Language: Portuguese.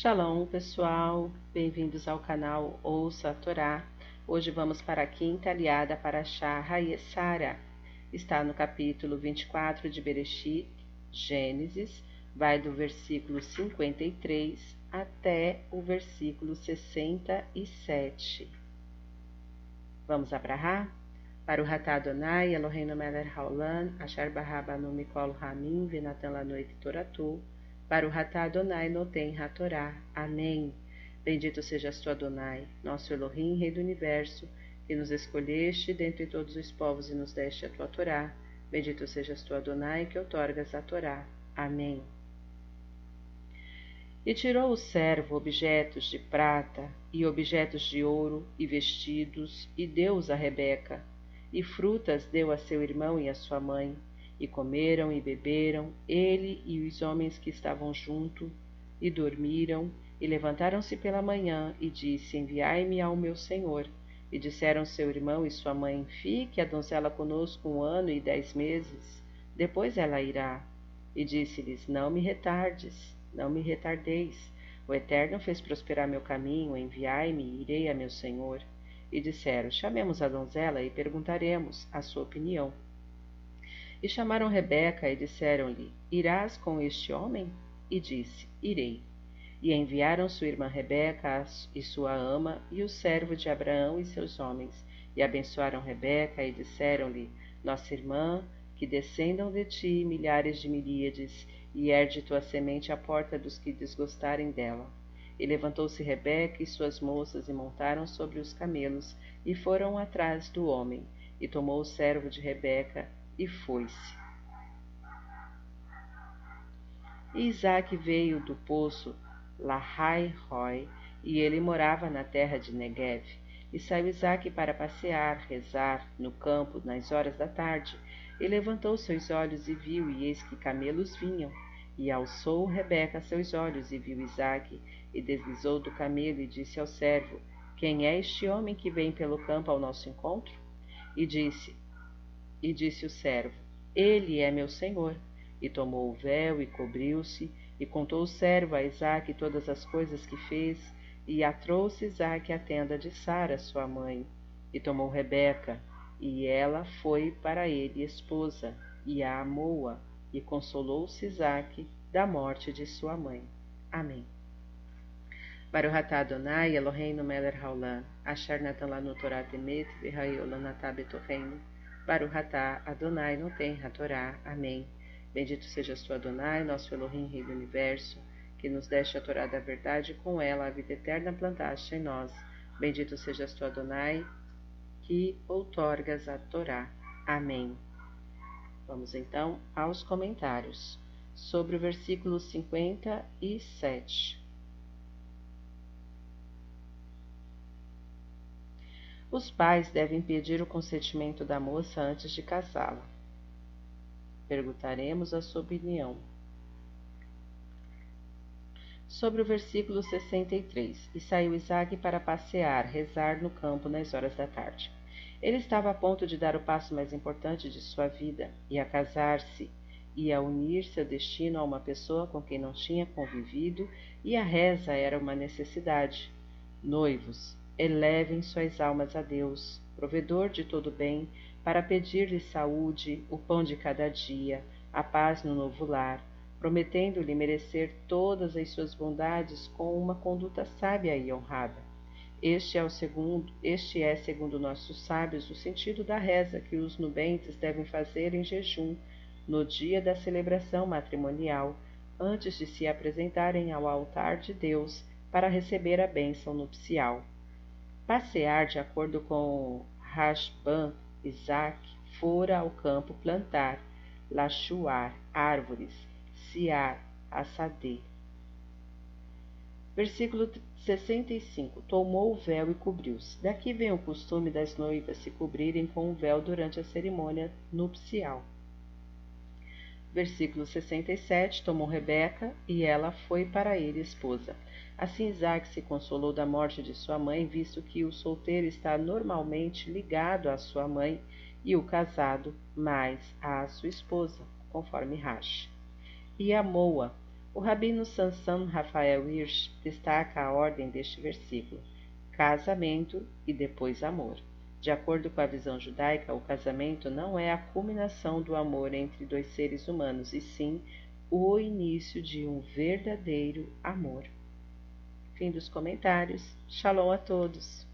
Shalom, pessoal. Bem-vindos ao canal Ouça a Torá. Hoje vamos para a quinta aliada para Shah Hayesara. Está no capítulo 24 de Bereshit, Gênesis, vai do versículo 53 até o versículo 67. Vamos abrahar? Para o Ratá Adonai, Eloheinu Meler Haolan, Asher Barrabanu Mikol Ramin, Venatan Lanoit Toratu, para o Ratá Adonai Noten Hatorá. Amém. Bendito sejas tu, Adonai, nosso Elohim, Rei do Universo, que nos escolheste dentre todos os povos e nos deste a tua Torá. Bendito sejas tu, Adonai, que outorgas a Torá. Amém. E tirou o servo objetos de prata e objetos de ouro e vestidos, e deu-os a Rebeca, e frutas deu a seu irmão e a sua mãe, e comeram e beberam, ele e os homens que estavam junto, e dormiram, e levantaram-se pela manhã, e disse: Enviai-me ao meu senhor. E disseram seu irmão e sua mãe: Fique a donzela conosco um ano e dez meses, depois ela irá. E disse-lhes: Não me retardes, não me retardeis. O Eterno fez prosperar meu caminho, enviai-me e irei a meu senhor. E disseram: Chamemos a donzela e perguntaremos a sua opinião. E chamaram Rebeca e disseram-lhe: Irás com este homem? E disse: Irei. E enviaram sua irmã Rebeca e sua ama e o servo de Abraão e seus homens, e abençoaram Rebeca e disseram-lhe: Nossa irmã, que descendam de ti milhares de miríades, e herde tua semente à porta dos que desgostarem dela. E levantou-se Rebeca e suas moças e montaram sobre os camelos e foram atrás do homem. E tomou o servo de Rebeca e foi-se. Isaac veio do poço Lahai Roi, e ele morava na terra de Negev. E saiu Isaac para passear, rezar, no campo, nas horas da tarde. E levantou seus olhos e viu, e eis que camelos vinham. E alçou Rebeca seus olhos e viu Isaac, e deslizou do camelo e disse ao servo: Quem é este homem que vem pelo campo ao nosso encontro? E disse: e disse o servo: Ele é meu senhor. E tomou o véu e cobriu-se, e contou o servo a Isaque todas as coisas que fez, e a trouxe Isaque à tenda de Sara, sua mãe. E tomou Rebeca, e ela foi para ele esposa, e a amou-a, e consolou-se Isaque da morte de sua mãe. Amém. Baruch Adonai Eloheinu melech haolam, asher natan lanu Torah temet, v'hayolam atah Baruch atah Adonai não tem Torá. Amém. Bendito sejas tu, Adonai, nosso Elohim, Rei do Universo, que nos deste a Torá da verdade com ela a vida eterna plantaste em nós. Bendito sejas tu, Adonai, que outorgas a Torá. Amém. Vamos então aos comentários sobre o versículo 57. Os pais devem pedir o consentimento da moça antes de casá-la. Perguntaremos a sua opinião. Sobre o versículo 63: E saiu Isaac para passear, rezar no campo nas horas da tarde. Ele estava a ponto de dar o passo mais importante de sua vida, e a casar-se, e a unir seu destino a uma pessoa com quem não tinha convivido, e a reza era uma necessidade. Noivos, elevem suas almas a Deus, provedor de todo bem, para pedir-lhe saúde, o pão de cada dia, a paz no novo lar, prometendo-lhe merecer todas as suas bondades com uma conduta sábia e honrada. Este é o segundo, este é, segundo nossos sábios, o sentido da reza que os nubentes devem fazer em jejum no dia da celebração matrimonial, antes de se apresentarem ao altar de Deus para receber a bênção nupcial. Passear de acordo com Rashban, Isaac fora ao campo plantar, lachuar árvores, siar, assadê. Versículo 65. Tomou o véu e cobriu-se. Daqui vem o costume das noivas se cobrirem com o véu durante a cerimônia nupcial. Versículo 67. Tomou Rebeca e ela foi para ele esposa. Assim Isaac se consolou da morte de sua mãe, visto que o solteiro está normalmente ligado à sua mãe e o casado mais à sua esposa, conforme Rashi. E amou-a, O rabino Sansam Rafael Hirsch destaca a ordem deste versículo: casamento e depois amor. De acordo com a visão judaica, o casamento não é a culminação do amor entre dois seres humanos, e sim o início de um verdadeiro amor. Fim dos comentários. Shalom a todos.